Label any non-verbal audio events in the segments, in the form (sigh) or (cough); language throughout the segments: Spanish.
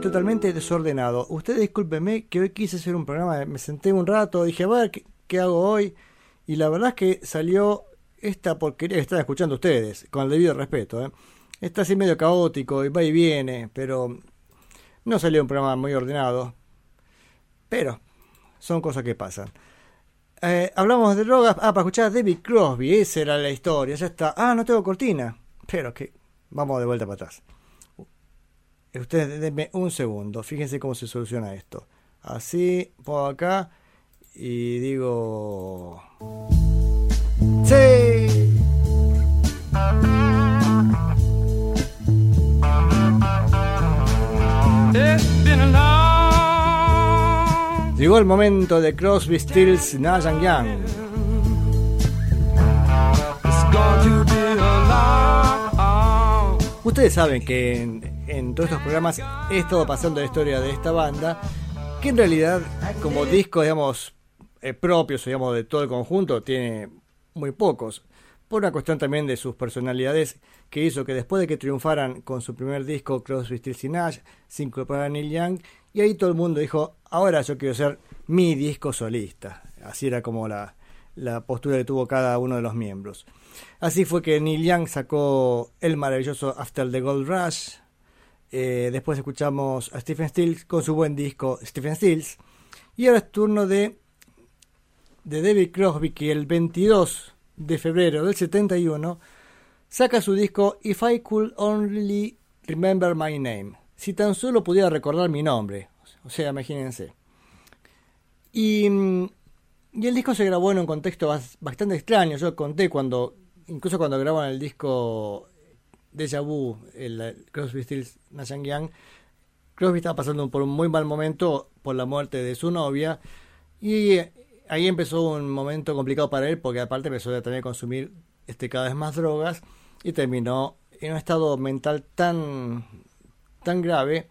Totalmente desordenado. Ustedes discúlpenme que hoy quise hacer un programa, me senté un rato, dije, a ver, ¿qué, qué hago hoy? Y la verdad es que salió esta porquería que están escuchando ustedes, con el debido respeto. ¿eh? Está así medio caótico y va y viene, pero no salió un programa muy ordenado. Pero son cosas que pasan. Eh, hablamos de drogas. Ah, para escuchar a David Crosby, esa era la historia. Ya está. Ah, no tengo cortina. Pero que vamos de vuelta para atrás. Ustedes denme un segundo. Fíjense cómo se soluciona esto. Así, pongo acá y digo. ¡Sí! Llegó el momento de Crosby, Stills, Nash Young. Ustedes saben que en, en todos estos programas he estado pasando la historia de esta banda, que en realidad como disco, digamos, eh, propios, digamos, de todo el conjunto, tiene muy pocos. Por una cuestión también de sus personalidades, que hizo que después de que triunfaran con su primer disco, Crosby, Stills y Nash, se incorporaron Neil Young, y ahí todo el mundo dijo, ahora yo quiero ser mi disco solista. Así era como la, la postura que tuvo cada uno de los miembros. Así fue que Neil Young sacó el maravilloso After the Gold Rush. Eh, después escuchamos a Stephen Stills con su buen disco Stephen Stills. Y ahora es turno de, de David Crosby, que el 22 de febrero del 71 saca su disco If I Could Only Remember My Name. Si tan solo pudiera recordar mi nombre. O sea, imagínense. Y, y el disco se grabó en un contexto bastante extraño. Yo conté cuando, incluso cuando graban el disco Deja Vu, el, Crosby, Stills, Nash Young, Crosby estaba pasando por un muy mal momento por la muerte de su novia y ahí empezó un momento complicado para él porque aparte empezó a tener que consumir este, cada vez más drogas y terminó en un estado mental tan, tan grave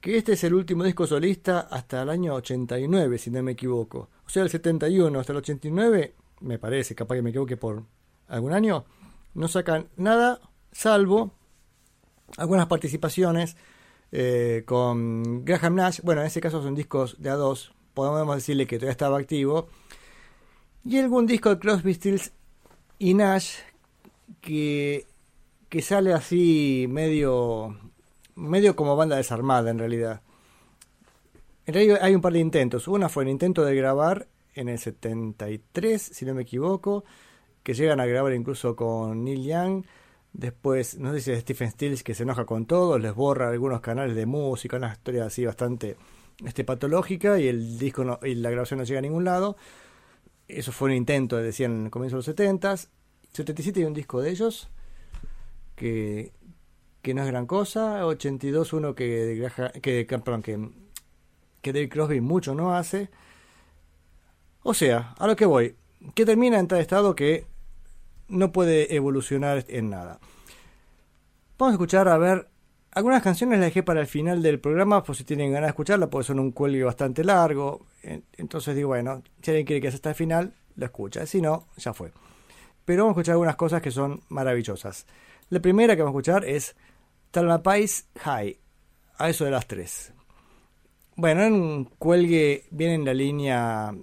que este es el último disco solista hasta el año 89, si no me equivoco. O sea, el 71 hasta el 89, me parece, capaz que me equivoque por algún año, no sacan nada salvo algunas participaciones eh, con Graham Nash. Bueno, en ese caso son discos de A2, podemos decirle que todavía estaba activo. Y algún disco de Crosby, Stills y Nash que, que sale así medio, medio como banda desarmada en realidad. En realidad hay un par de intentos. Una fue el intento de grabar en el 73, si no me equivoco, que llegan a grabar incluso con Neil Young. Después, no sé si es Stephen Stills que se enoja con todo, les borra algunos canales de música, una historia así bastante este, patológica y el disco no, y la grabación no llega a ningún lado. Eso fue un intento, decían en el comienzo de los 70 77 hay un disco de ellos que, que no es gran cosa. 82 uno que, que, perdón, que, que David Crosby mucho no hace. O sea, a lo que voy, que termina en tal estado que no puede evolucionar en nada. Vamos a escuchar, a ver, algunas canciones las dejé para el final del programa, por si tienen ganas de escucharla, porque son un cuelgue bastante largo. Entonces digo, bueno, si alguien quiere que sea hasta el final, lo escucha. Si no, ya fue. Pero vamos a escuchar algunas cosas que son maravillosas. La primera que vamos a escuchar es Talmapais High, a eso de las tres. Bueno, en un cuelgue viene en la línea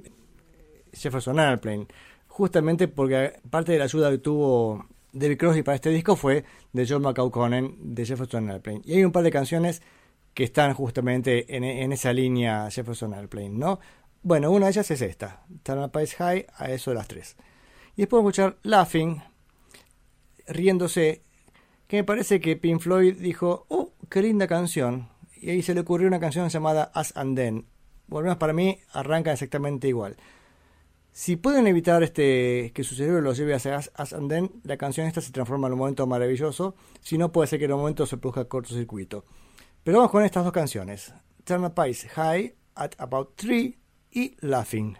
Jefferson Airplane justamente porque parte de la ayuda que tuvo David Crosby para este disco fue de John McCauconen de Jefferson Airplane. Y hay un par de canciones que están justamente en, esa línea Jefferson Airplane, ¿no? Bueno, una de ellas es esta, Pace High, a eso de las tres. Y después escuchar Laughing, riéndose, que me parece que Pink Floyd dijo, ¡oh, qué linda canción! Y ahí se le ocurrió una canción llamada As and Then. Volvemos para mí, arranca exactamente igual. Si pueden evitar este que su cerebro los lleve hacia As, and Then, la canción esta se transforma en un momento maravilloso. Si no, puede ser que en un momento se produzca cortocircuito. Pero vamos con estas dos canciones. Turn Pies High at About Three y Laughing.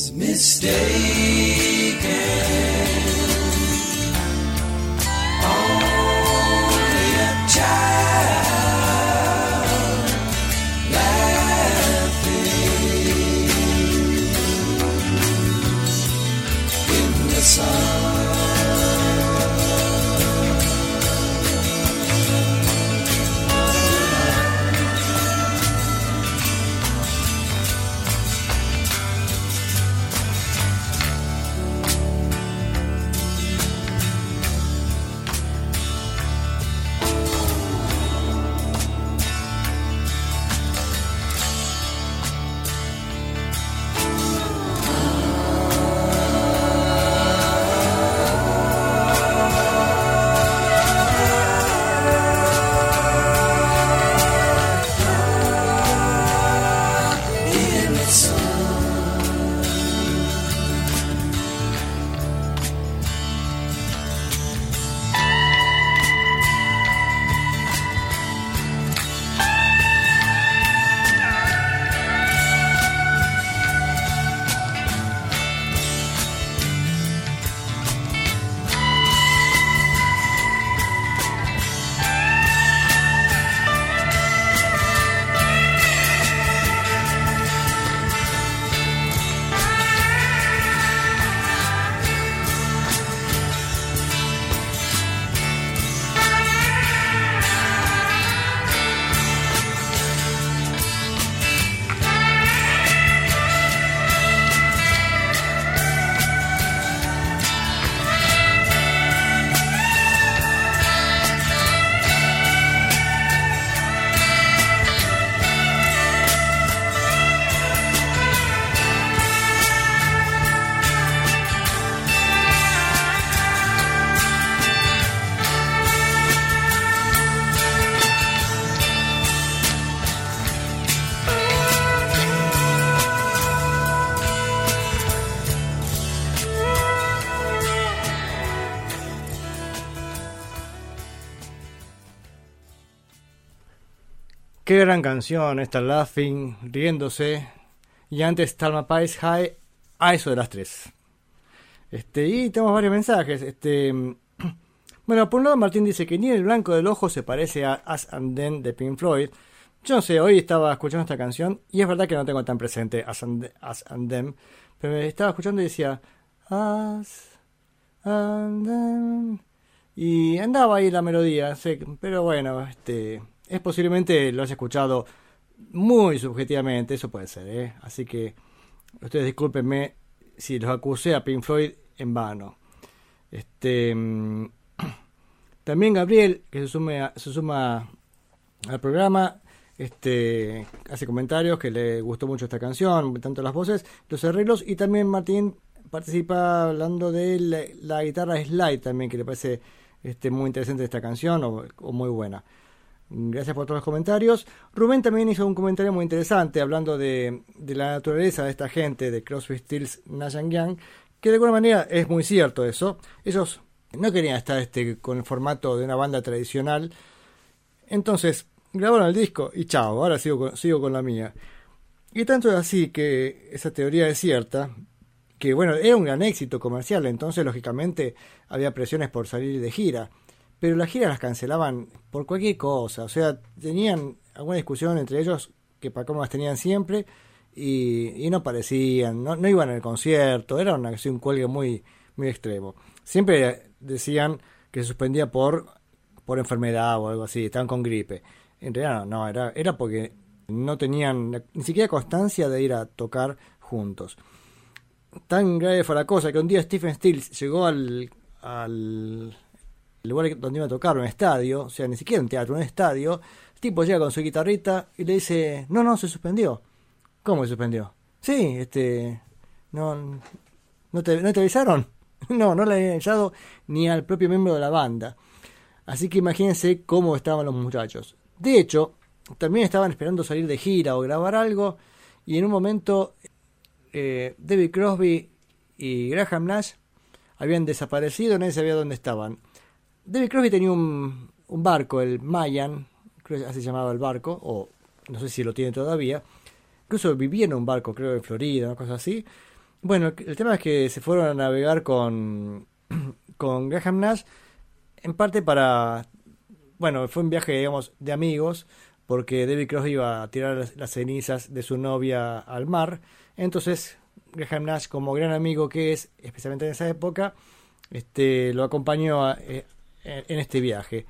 Was mistaken. Qué gran canción esta Laughing, riéndose. Y antes Talma Pies High a eso de las 3. Este, y tenemos varios mensajes. Este, (clears throat) bueno, por un lado Martín dice que ni el blanco del ojo se parece a As and Then de Pink Floyd. Yo no sé, hoy estaba escuchando esta canción y es verdad que no tengo tan presente As and, As and Them, pero me estaba escuchando y decía As and Them y andaba ahí la melodía, sé, pero bueno, este es posiblemente lo has escuchado muy subjetivamente, eso puede ser, ¿eh? así que ustedes discúlpenme si los acusé a Pink Floyd en vano. Este mm, (clears throat) también Gabriel, que se, sume a- se suma al programa, este hace comentarios que le gustó mucho esta canción, tanto las voces, los arreglos, y también Martín participa hablando de la, guitarra slide también, que le parece este, muy interesante esta canción o muy buena. Gracias por todos los comentarios. Rubén también hizo un comentario muy interesante hablando de, la naturaleza de esta gente, de Nash and Young, que de alguna manera es muy cierto eso. Ellos no querían estar este, con el formato de una banda tradicional. Entonces grabaron el disco y chao, ahora sigo con, sigo con la mía. Y tanto es así que esa teoría es cierta, que bueno, era un gran éxito comercial, entonces lógicamente había presiones por salir de gira. Pero las giras las cancelaban por cualquier cosa, o sea, tenían alguna discusión entre ellos que para cómo las tenían siempre y, no aparecían, no, no iban al concierto, era un cuelgue muy, muy extremo. Siempre decían que se suspendía por, por enfermedad o algo así, estaban con gripe. En realidad no, no, era, era porque no tenían ni siquiera constancia de ir a tocar juntos. Tan grave fue la cosa que un día Stephen Stills llegó al lugar donde iba a tocar, un estadio, o sea, ni siquiera un teatro, un estadio. El tipo llega con su guitarrita y le dice, no, no, se suspendió. ¿Cómo se suspendió? Sí, este, no, no te, ¿no te avisaron? (laughs) No, no le habían avisado ni al propio miembro de la banda. Así que imagínense cómo estaban los muchachos. De hecho, también estaban esperando salir de gira o grabar algo y en un momento eh, David Crosby y Graham Nash habían desaparecido, nadie sabía dónde estaban. David Crosby tenía un, un barco, el Mayan, creo que así se llamaba el barco, o no sé si lo tiene todavía. Incluso vivía en un barco, creo, en Florida, una cosa así. Bueno, el, tema es que se fueron a navegar con, (clears throat) con Graham Nash, en parte para... Bueno, fue un viaje, digamos, de amigos, porque David Crosby iba a tirar las, las cenizas de su novia al mar. Entonces, Graham Nash, como gran amigo que es, especialmente en esa época, este, lo acompañó a- en este viaje.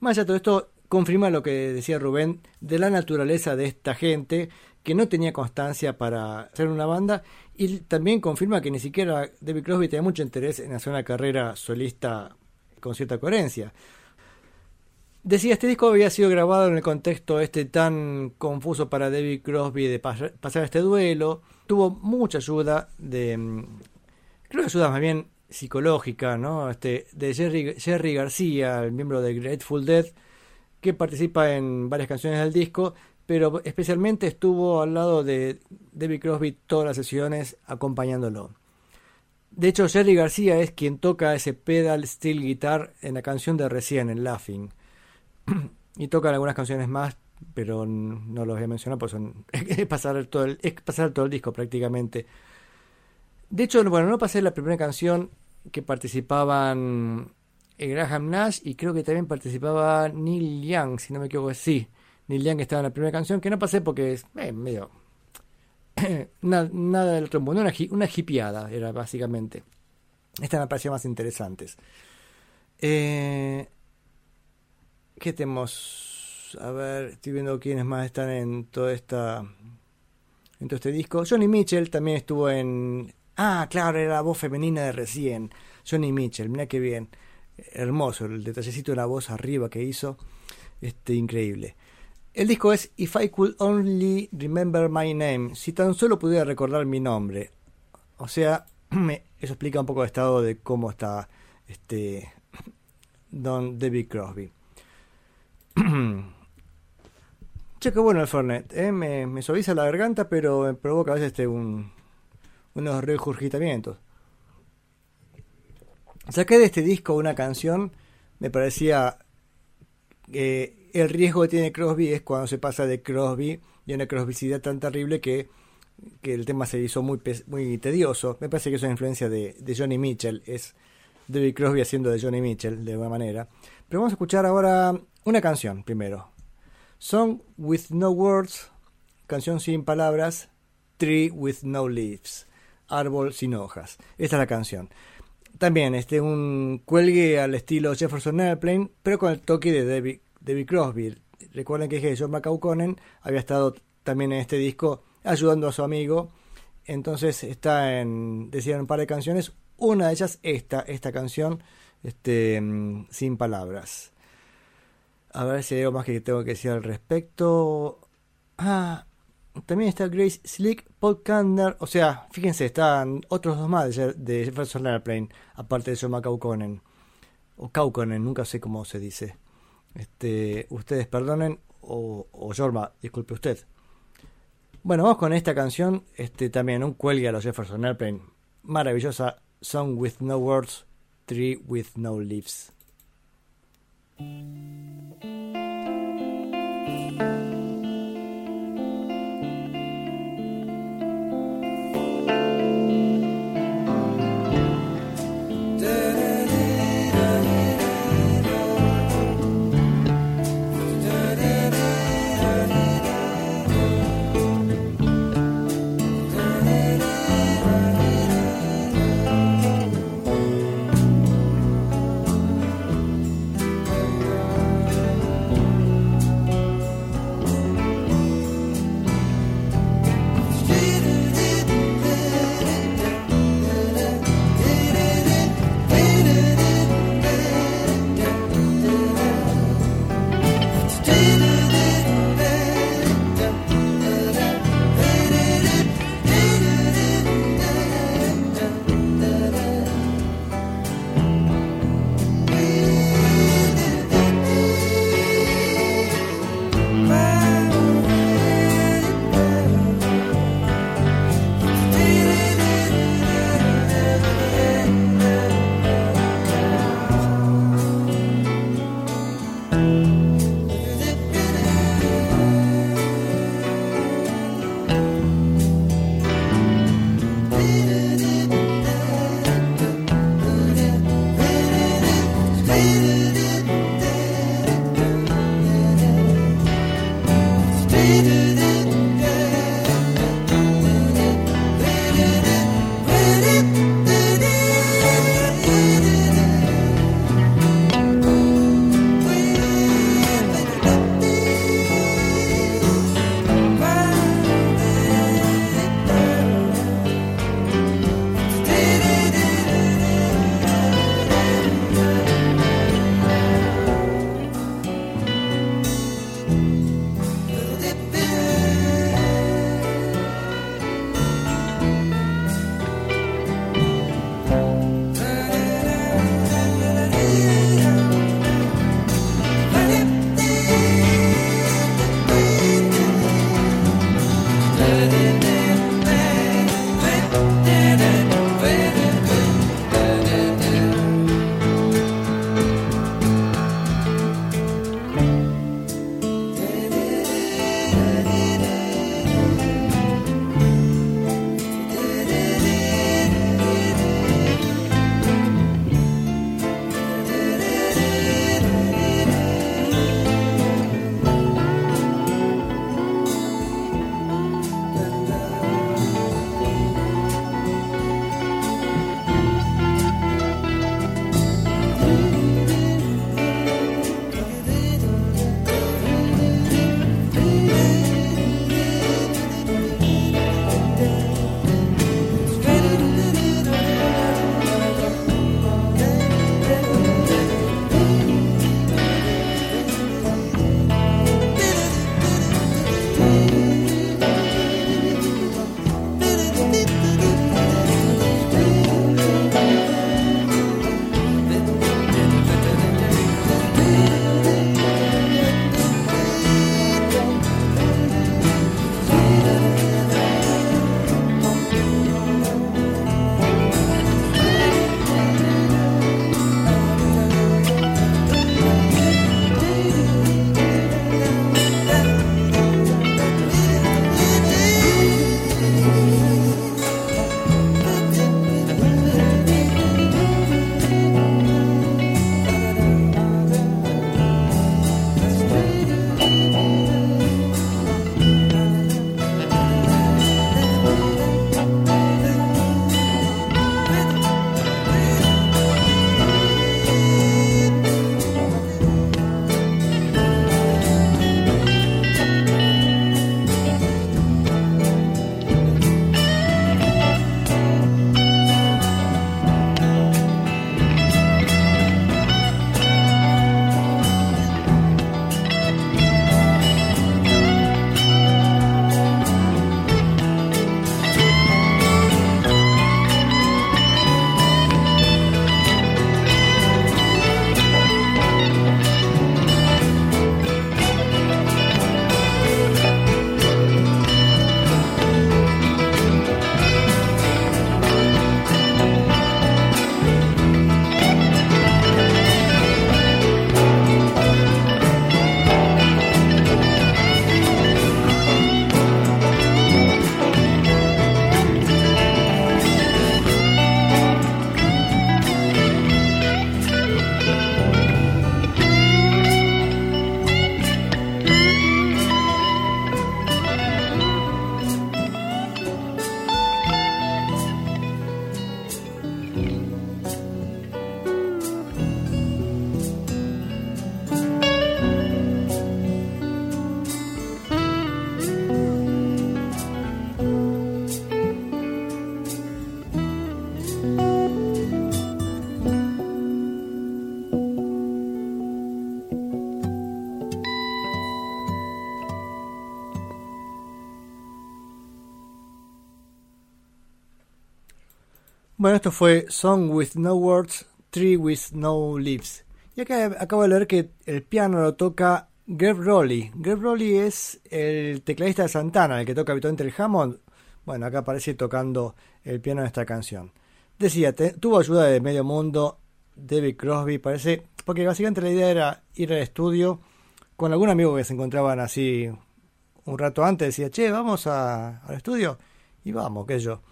Más allá de todo esto, confirma lo que decía Rubén de la naturaleza de esta gente que no tenía constancia para hacer una banda y también confirma que ni siquiera David Crosby tenía mucho interés en hacer una carrera solista con cierta coherencia. Decía, este disco había sido grabado en el contexto este tan confuso para David Crosby de pas- pasar este duelo. Tuvo mucha ayuda de... mm, Creo que ayuda más bien psicológica, ¿no? Este, de Jerry, García, el miembro de Grateful Dead, que participa en varias canciones del disco, pero especialmente estuvo al lado de David Crosby todas las sesiones acompañándolo. De hecho, Jerry García es quien toca ese pedal steel guitar en la canción de recién, en Laughing. (clears throat) y tocan algunas canciones más, pero no los voy a mencionar, pues son, (laughs) es, pasar todo el, es pasar todo el disco prácticamente. De hecho, bueno, no pasé la primera canción que participaban eh, Graham Nash y creo que también participaba Neil Young, si no me equivoco, sí. Neil Young estaba en la primera canción, que no pasé porque es eh, medio... (coughs) nada, del otro una, una era básicamente. Estas me parecían más interesantes. Eh, ¿Qué tenemos? A ver, estoy viendo quiénes más están en toda esta. En todo este disco. Johnny Mitchell también estuvo en. Ah, claro, era la voz femenina de recién. Johnny Mitchell, mira qué bien. Hermoso, el detallecito de la voz arriba que hizo. Este, increíble. El disco es If I Could Only Remember My Name. Si tan solo pudiera recordar mi nombre. O sea, (clears throat) eso explica un poco el estado de cómo está este (clears throat) Don David Crosby. (clears throat) che, qué bueno el Fernet. ¿eh? Me, me suaviza la garganta, pero me provoca a veces este, un, unos regurgitamientos. Saqué de este disco una canción, me parecía que el riesgo que tiene Crosby es cuando se pasa de Crosby y una crosbicidad tan terrible que, que el tema se hizo muy, muy tedioso. Me parece que es una influencia de, de Johnny Mitchell, es David Crosby haciendo de Johnny Mitchell de alguna manera. Pero vamos a escuchar ahora una canción primero. Song with no words, canción sin palabras, Tree with no leaves, árbol sin hojas. Esta es la canción. También este un cuelgue al estilo Jefferson Airplane, pero con el toque de David, Crosby. Recuerden que John McCauconen había estado también en este disco ayudando a su amigo. Entonces está en, decían un par de canciones. Una de ellas, esta, esta canción, este, mm, sin palabras. A ver si hay algo más que tengo que decir al respecto. Ah, también está Grace Slick, Paul Kandner. O sea, fíjense, están otros dos más de, Jefferson Airplane, aparte de John McCauconen. O Kaukonen, nunca sé cómo se dice. Este, ustedes perdonen, o, o Jorma, disculpe usted. Bueno, vamos con esta canción, este también un cuelgue a los Jefferson Airplane. Maravillosa Song with no words, Tree with no leaves. Esto fue Song with No Words, Tree with No Leaves. Y acá acabo de leer que el piano lo toca Greg Rowley. Greg Rowley es el tecladista de Santana, el que toca habitualmente el Hammond. Bueno, acá aparece tocando el piano en esta canción. Decía, tuvo ayuda de medio mundo, David Crosby, parece, porque básicamente la idea era ir al estudio con algún amigo que se encontraban así un rato antes, decía, che, vamos al estudio, y vamos, que yo.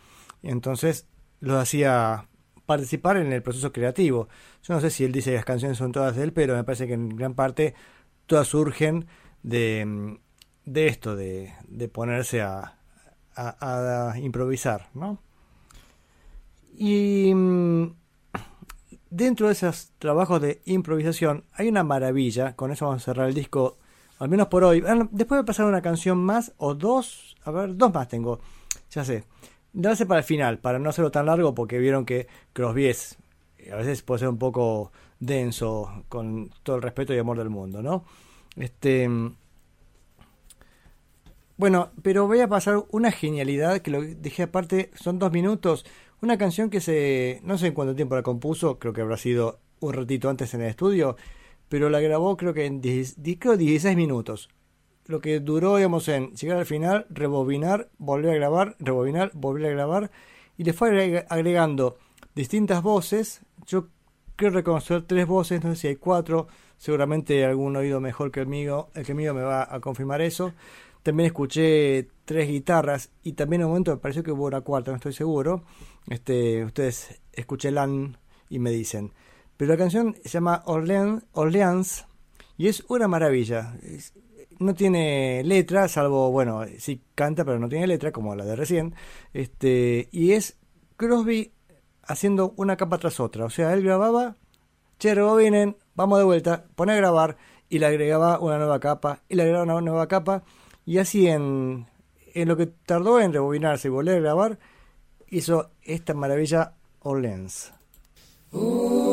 Y entonces lo hacía participar en el proceso creativo. Yo no sé si él dice que las canciones son todas de él, pero me parece que en gran parte todas surgen de, de esto, de, de ponerse a, improvisar, ¿no? Y mm, dentro de esos trabajos de improvisación hay una maravilla, con eso vamos a cerrar el disco, al menos por hoy. Después voy a pasar una canción más o dos, a ver, dos más tengo, ya sé. Hace para el final, para no hacerlo tan largo, porque vieron que Crosby a veces puede ser un poco denso, con todo el respeto y amor del mundo, ¿no? Este. Bueno, pero voy a pasar una genialidad que lo dejé aparte, son dos minutos. Una canción que se. No sé en cuánto tiempo la compuso, creo que habrá sido un ratito antes en el estudio, pero la grabó creo que en 10 di- creo 16 minutos. Lo que duró, digamos, en llegar al final, rebobinar, volver a grabar, rebobinar, volver a grabar, y le fue agreg- agregando distintas voces. Yo creo reconocer tres voces, no sé si hay cuatro, seguramente algún oído mejor que el mío, el que mío me va a confirmar eso. También escuché tres guitarras y también en un momento me pareció que hubo una cuarta, no estoy seguro. Este, ustedes escuchenla y me dicen. Pero la canción se llama Orleans, Orleans y es una maravilla. No tiene letra, salvo, bueno, sí canta, pero no tiene letra, como la de recién. Este, y es Crosby haciendo una capa tras otra. O sea, él grababa, che, rebobinen, vamos de vuelta, pone a grabar, y le agregaba una nueva capa, y le agregaba una nueva capa, y así en, en lo que tardó en rebobinarse y volver a grabar, hizo esta maravilla Orleans. Notre-Dame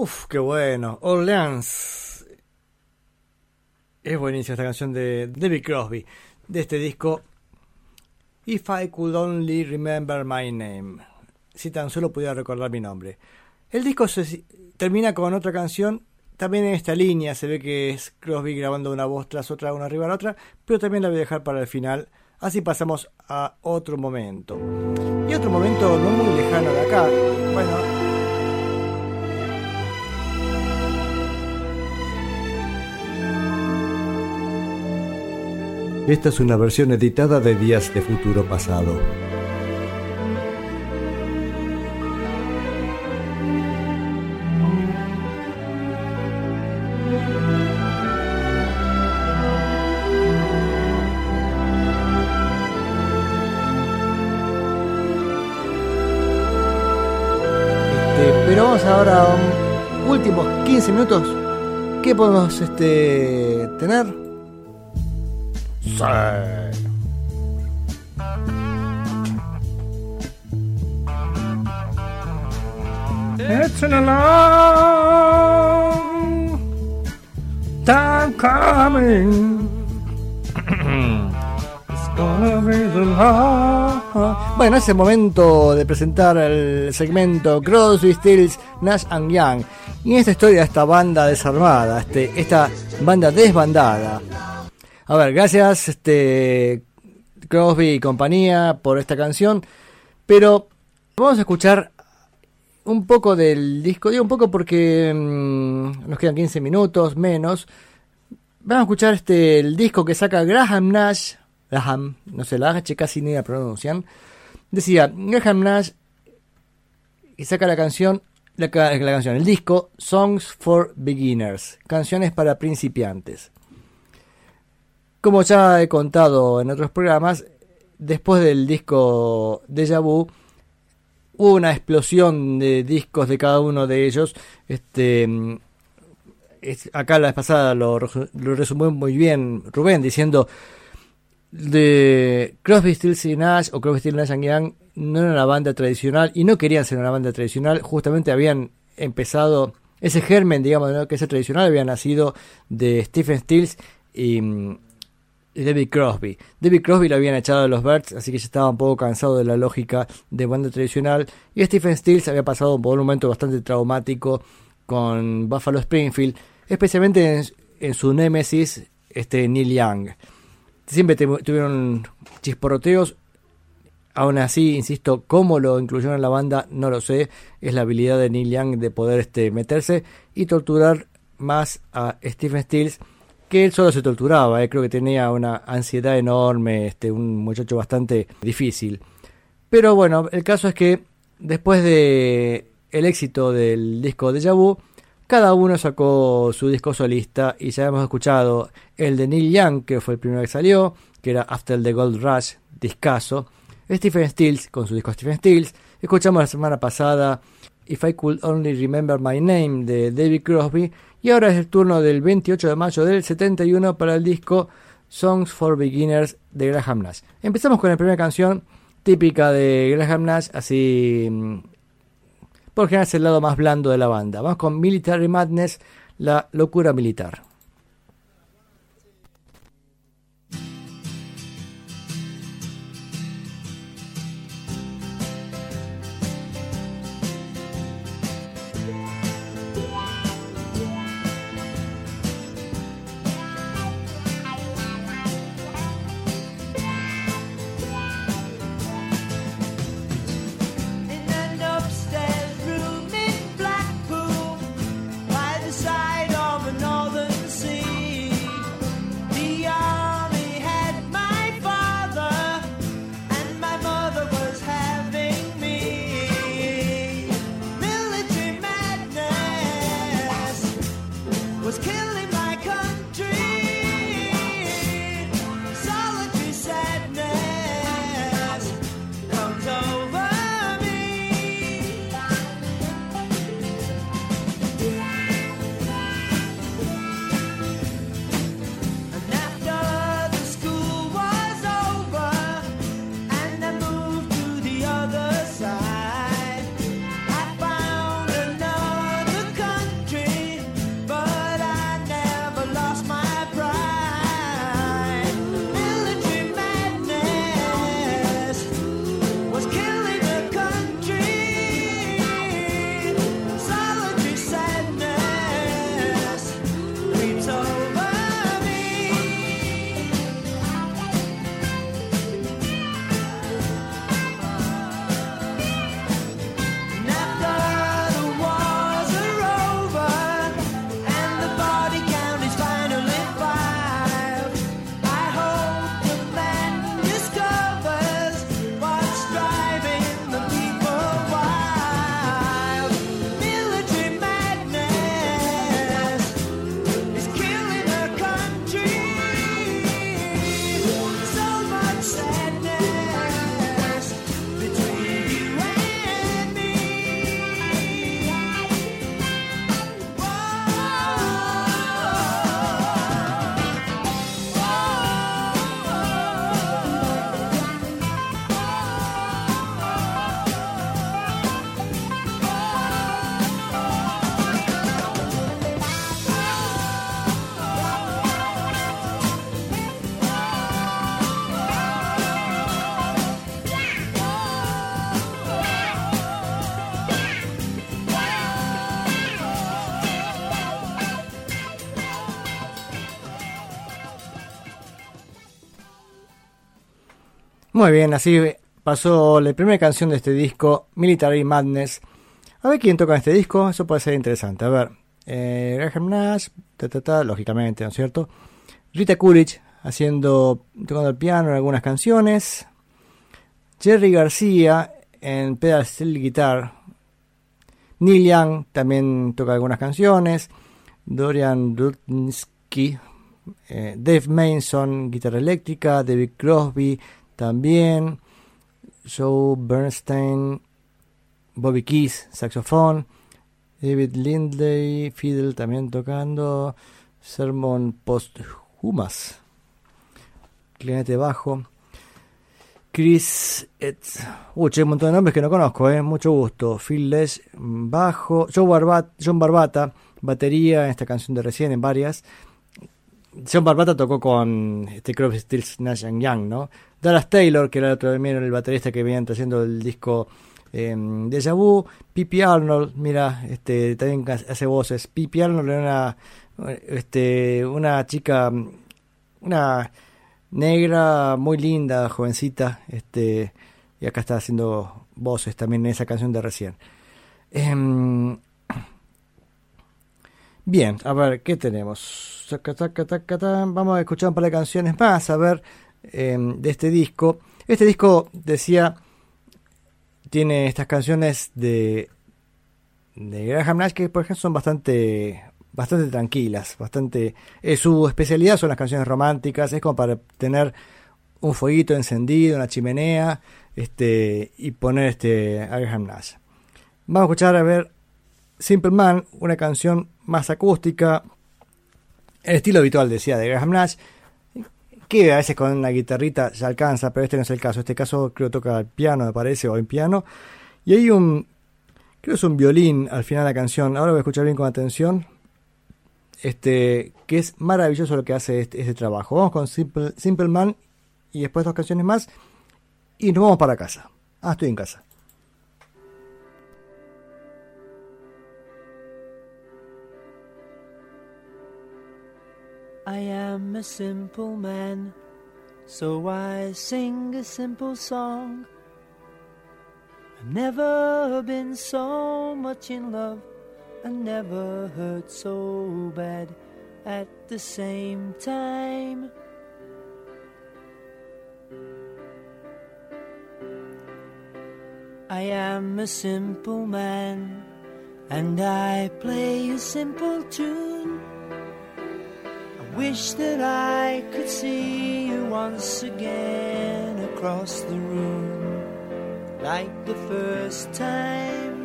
Uf, qué bueno. Orleans. Es buenísima esta canción de David Crosby, de este disco If I Could Only Remember My Name. Si tan solo pudiera recordar mi nombre. El disco se- termina con otra canción, también en esta línea se ve que es Crosby grabando una voz tras otra, una arriba a la otra, pero también la voy a dejar para el final, así pasamos a otro momento. Y otro momento no muy lejano de acá, bueno, Esta es una versión editada de Días de Futuro Pasado. Este, pero vamos ahora a um, últimos 15 minutos. ¿Qué podemos este, tener? Sí. It's been a long time coming. (clears throat) Bueno, es el momento de presentar el segmento Crosby, Stills, Nash and Young. Y en esta historia, esta banda desarmada, este, esta banda desbandada. A ver, gracias este, Crosby y compañía por esta canción. Pero vamos a escuchar un poco del disco. Digo un poco porque mm, nos quedan 15 minutos menos. Vamos a escuchar este el disco que saca Graham Nash. Graham, no sé, la H casi ni la pronuncian. Decía, Graham Nash y saca la canción, la, la canción, el disco Songs for Beginners, canciones para principiantes. Como ya he contado en otros programas, después del disco Deja Vu, hubo una explosión de discos de cada uno de ellos. Este, mm, acá la vez pasada lo, resu- lo resumió muy bien Rubén diciendo de Crosby, Stills y Nash o Crosby, Stills, Nash and Young no era una banda tradicional y no querían ser una banda tradicional, justamente habían empezado ese germen, digamos, ¿no? que ese tradicional había nacido de Stephen Stills y, mm, y David Crosby. David Crosby lo habían echado de los Birds, así que ya estaba un poco cansado de la lógica de banda tradicional. Y Stephen Stills había pasado por un momento bastante traumático con Buffalo Springfield, especialmente en, su némesis, este Neil Young. Siempre tuvieron chisporoteos. Aún así, insisto, cómo lo incluyeron en la banda, no lo sé. Es la habilidad de Neil Young de poder este, meterse y torturar más a Stephen Stills que él solo se torturaba, eh, creo que tenía una ansiedad enorme, este, un muchacho bastante difícil. Pero bueno, el caso es que después de el éxito del disco de Vu, cada uno sacó su disco solista y ya hemos escuchado el de Neil Young, que fue el primero que salió, que era After the Gold Rush, discaso. Stephen Stills con su disco Stephen Stills. Escuchamos la semana pasada If I Could Only Remember My Name de David Crosby. Y ahora es el turno del 28 de mayo del 71 para el disco Songs for Beginners de Graham Nash. Empezamos con la primera canción típica de Graham Nash, así mm, por es el lado más blando de la banda. Vamos con Military Madness, la locura militar. Muy bien, así pasó la primera canción de este disco, Military Madness. A ver quién toca este disco, eso puede ser interesante. A ver, eh, Graham Nash, lógicamente, ¿no es cierto? Rita Coolidge haciendo, tocando el piano en algunas canciones. Jerry García en pedal steel guitar. Neil Young también toca algunas canciones. Dorian Rudninsky, eh, Dave Mason, guitarra eléctrica. David Crosby también. Joe Bernstein, Bobby Keys, saxofón. David Lindley, fiddle también tocando. Sermon Posthumas, clarinete bajo. Chris Etz. Che, un montón de nombres que no conozco, eh. Mucho gusto. Phil Lesh, bajo. Joe Barbat, John Barbata, batería en esta canción de recién, en varias. John Barbata tocó con este Crosby, Stills, Nash Young, ¿no? Dallas Taylor, que era el otro también el baterista que venían haciendo el disco eh, Deja Vu. Pippi Arnold, mira, este también hace voces. Pippi Arnold era una, este, una chica, una negra, muy linda, jovencita, este, y acá está haciendo voces también en esa canción de recién. Em, bien, a ver, ¿qué tenemos? Vamos a escuchar un par de canciones más, a ver, em, de este disco. Este disco, decía, tiene estas canciones de, de Graham Nash que, por ejemplo, son bastante bastante tranquilas, bastante eh, su especialidad son las canciones románticas, es como para tener un fueguito encendido, una chimenea, este y poner este a Graham Nash. Vamos a escuchar a ver Simple Man, una canción más acústica, el estilo habitual decía de Graham Nash, que a veces con una guitarrita ya alcanza, pero este no es el caso. Este caso creo toca el piano, me parece, o en piano. Y hay un, creo es un violín al final de la canción. Ahora voy a escuchar bien con atención. Este, que es maravilloso lo que hace este, este trabajo. Vamos con Simple, Simple Man y después dos canciones más y nos vamos para casa. Ah, estoy en casa. I am a simple man, so I sing a simple song. I've never been so much in love, and never hurt so bad at the same time. I am a simple man, and I play a simple tune. Wish that I could see you once again across the room, like the first time.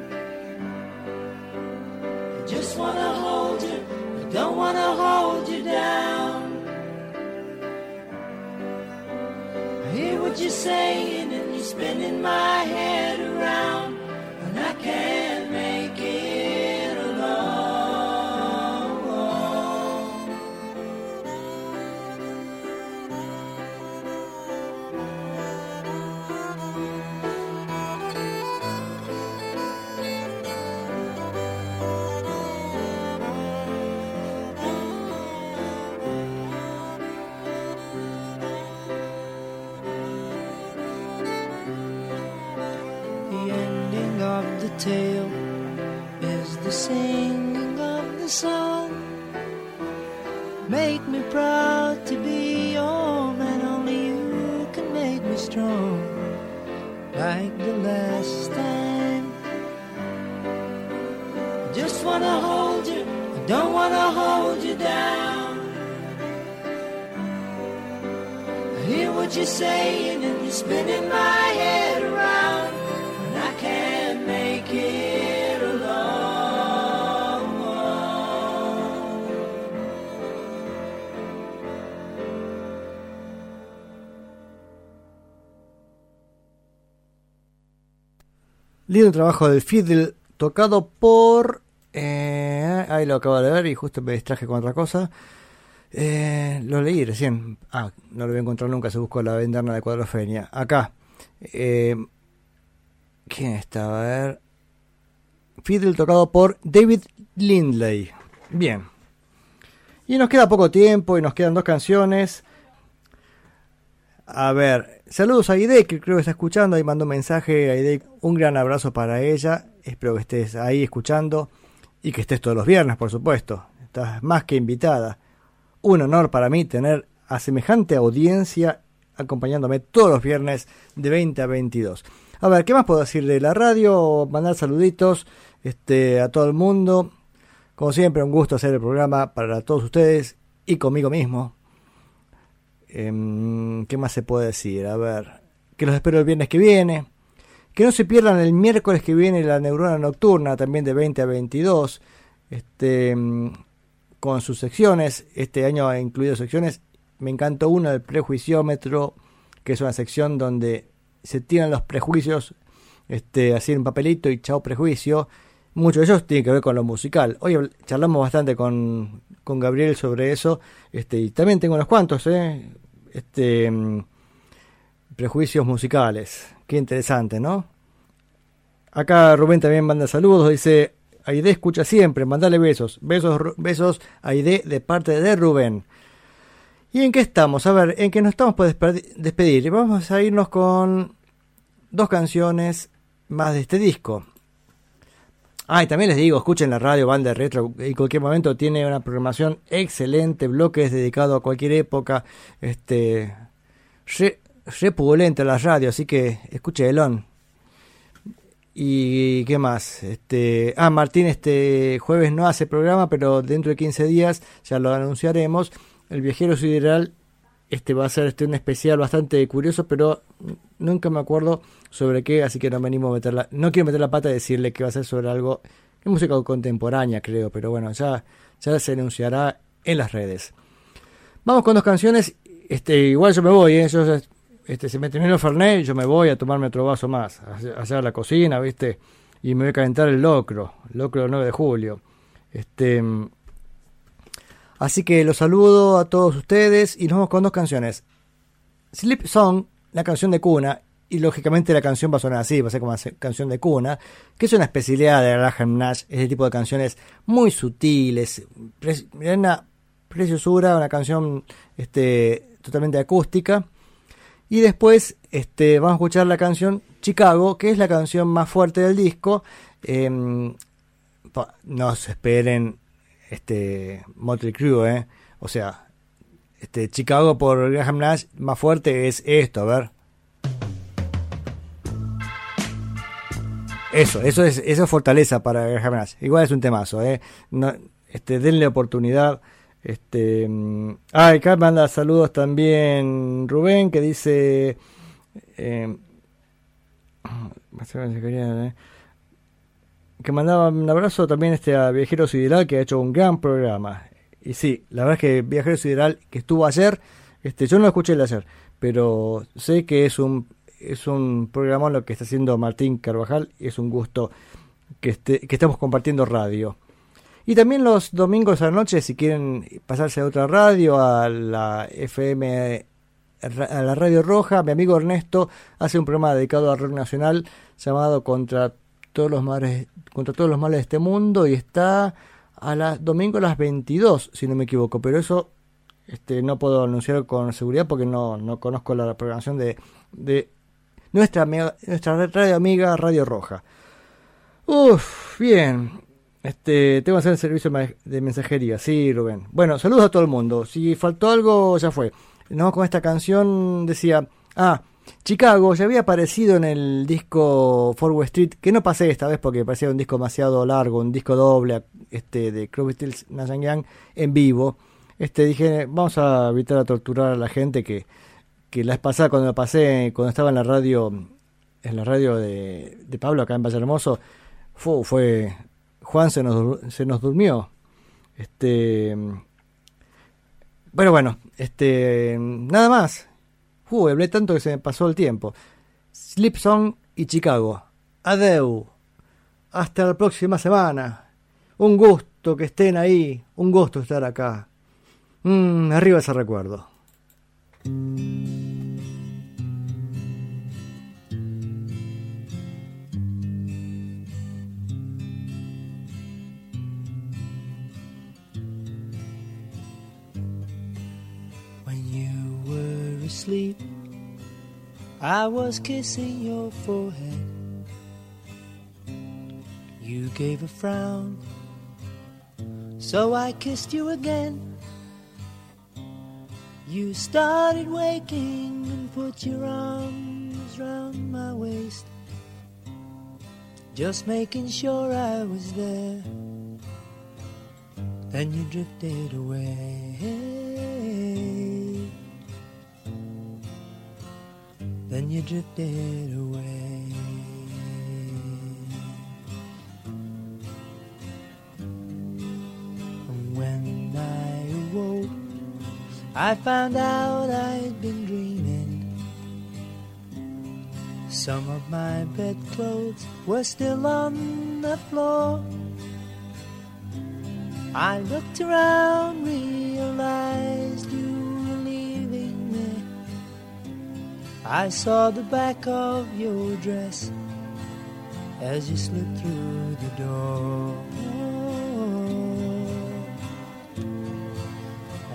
I just wanna hold you, I don't wanna hold you down. I hear what you're saying, and you're spinning my you're saying, and you're spinning my head around, and I can't make it alone. Lindo trabajo del fiddle tocado por... eh, ahí lo acabo de ver y justo me distraje con otra cosa. Eh, lo leí recién. Ah, no lo voy a encontrar nunca. Se buscó la ventana de cuadrofenia. Acá. Eh, ¿Quién estaba? A ver. Fiddle tocado por David Lindley. Bien. Y nos queda poco tiempo y nos quedan dos canciones. A ver, saludos a Aide, que creo que está escuchando. Ahí mandó un mensaje. Aide, un gran abrazo para ella. Espero que estés ahí escuchando y que estés todos los viernes, por supuesto. Estás más que invitada. Un honor para mí tener a semejante audiencia acompañándome todos los viernes de 20 a 22. A ver, ¿qué más puedo decir de la radio? Mandar saluditos este, a todo el mundo. Como siempre, un gusto hacer el programa para todos ustedes y conmigo mismo. Em, ¿Qué más se puede decir? A ver, que los espero el viernes que viene. Que no se pierdan el miércoles que viene la neurona nocturna, también de 20 a 22. Este, con sus secciones. Este año ha incluido secciones. Me encantó una del prejuiciómetro, que es una sección donde se tiran los prejuicios este, así en un papelito y chao prejuicio. Muchos de ellos tienen que ver con lo musical. Hoy charlamos bastante con, con Gabriel sobre eso. Este, y también tengo unos cuantos, ¿eh? Este, mm, prejuicios musicales. Qué interesante, ¿no? Acá Rubén también manda saludos. Dice, Aide escucha siempre, mandale besos. Besos, besos Aide de parte de Rubén. ¿Y en qué estamos? A ver, en qué nos estamos por despe- despedir. Vamos a irnos con dos canciones más de este disco. Ah, y también les digo, escuchen la radio Banda Retro, en cualquier momento tiene una programación excelente, bloques dedicados a cualquier época, este, re, la radio, así que escúchenlo. Y qué más, este, ah, Martín este jueves no hace programa, pero dentro de 15 días ya lo anunciaremos. El viajero sideral este va a ser este un especial bastante curioso, pero nunca me acuerdo sobre qué, así que no me animo a meterla. No quiero meter la pata y decirle que va a ser sobre algo de música contemporánea, creo, pero bueno, ya, ya se anunciará en las redes. Vamos con dos canciones. Este, igual yo me voy, ¿eh? Yo, este, se me terminó el Fernet yo me voy a tomarme otro vaso más, a hacer- la cocina, ¿viste? Y me voy a calentar el locro, el locro del 9 de julio. Este, así que los saludo a todos ustedes y nos vamos con dos canciones. Sleep Song, la canción de cuna, y lógicamente la canción va a sonar así, va a ser como canción de cuna, que es una especialidad de Graham Nash, ese tipo de canciones muy sutiles, pre- una preciosura, una canción este, totalmente acústica. Y después este, vamos a escuchar la canción Chicago, que es la canción más fuerte del disco. Pa- no se esperen este Motley Crue, ¿eh? O sea, este Chicago por Graham Nash más fuerte es esto, a ver. Eso, eso es, eso es fortaleza para Graham Nash. Igual es un temazo, ¿eh? Este, denle oportunidad. Este, ah, acá manda saludos también Rubén que dice eh, (clears throat) eh, que mandaba un abrazo también este a Viajero Sideral que ha hecho un gran programa. Y sí, la verdad es que Viajero Sideral que estuvo ayer, este, yo no lo escuché el ayer, pero sé que es un es un programa lo que está haciendo Martín Carvajal y es un gusto que esté, que estemos compartiendo radio. Y también los domingos a la noche, si quieren pasarse a otra radio, a la FM, a la Radio Roja, mi amigo Ernesto hace un programa dedicado al rock nacional llamado Contra todos los males, contra todos los males de este mundo y está a las domingo a las 22, si no me equivoco, pero eso este no puedo anunciar con seguridad porque no, no conozco la programación de, de nuestra, nuestra radio amiga Radio Roja. Uf, bien. Este, tengo que hacer el servicio de mensajería, sí, Rubén. Bueno, saludos a todo el mundo. Si faltó algo, ya fue. Vamos con esta canción, decía, ah, Chicago ya había aparecido en el disco Forward Street, que no pasé esta vez porque parecía un disco demasiado largo, un disco doble, este, de Crosby, Stills, Nash Young en vivo. Este, dije, vamos a evitar a torturar a la gente que, que la pasada cuando lo pasé, cuando estaba en la radio, en la radio de, de Pablo acá en Valle Hermoso, fu- fue, Juan se nos, se nos durmió. Este, bueno, bueno, este, nada más. Uy, hablé tanto que se me pasó el tiempo. Sleep Song y Chicago. Adeu. Hasta la próxima semana. Un gusto que estén ahí. Un gusto estar acá. Mm, arriba ese recuerdo. I was kissing your forehead. You gave a frown, so I kissed you again. You started waking and put your arms round my waist, just making sure I was there. Then you drifted away. Then you drifted away. And when I awoke, I found out I'd been dreaming. Some of my bedclothes were still on the floor. I looked around, realized I saw the back of your dress as you slipped through the door.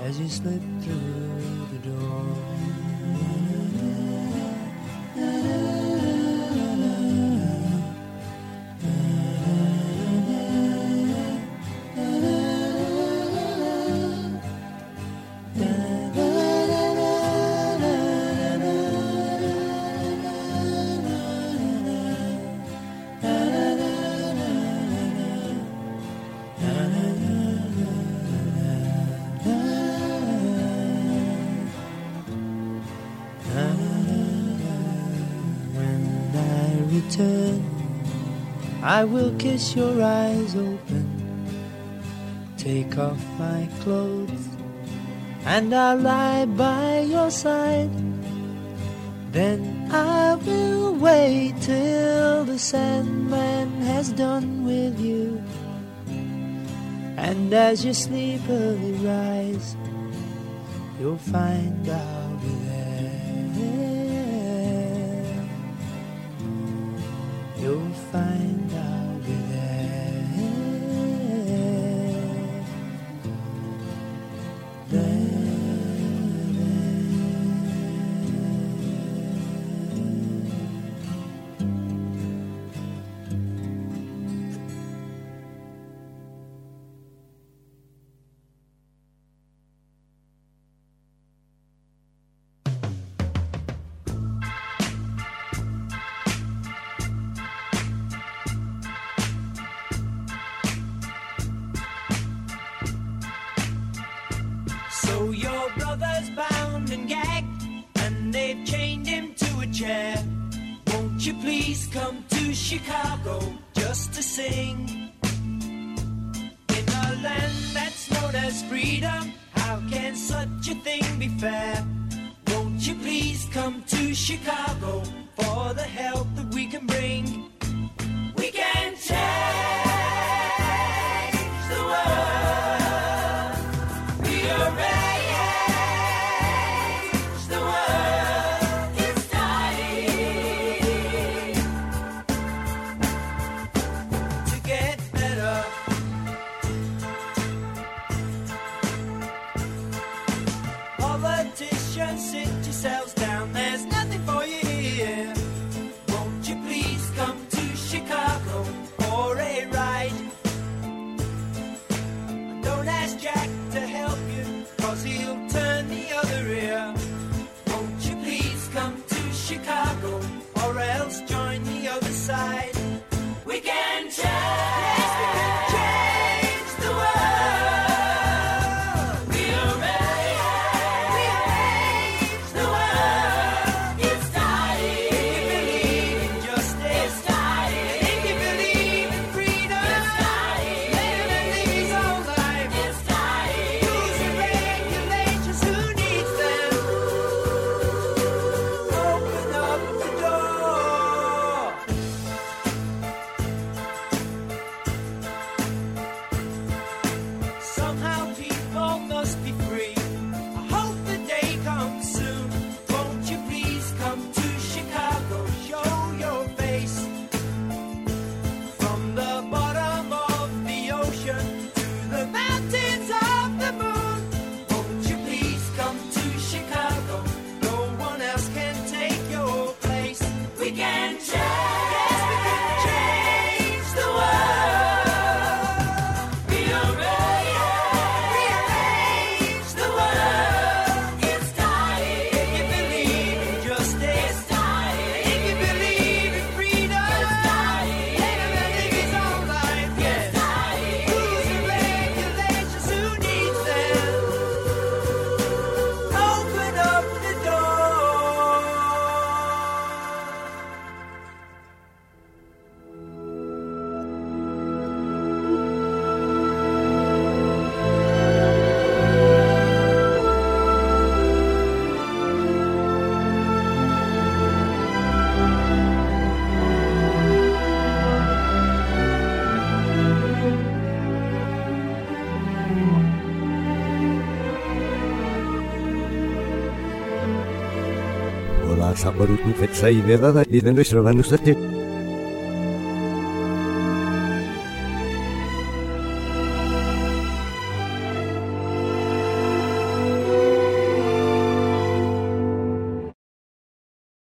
As you slipped through I will kiss your eyes open, take off my clothes, and I'll lie by your side. Then I will wait till the Sandman has done with you. And as you sleepily rise, you'll find I'll Your brother's bound and gagged, and they've chained him to a chair. Won't you please come to Chicago just to sing? In a land that's known as freedom, how can such a thing be fair? Won't you please come to Chicago for the help that we can bring? La sabarutu fetsai vedada y de nuestro vanusate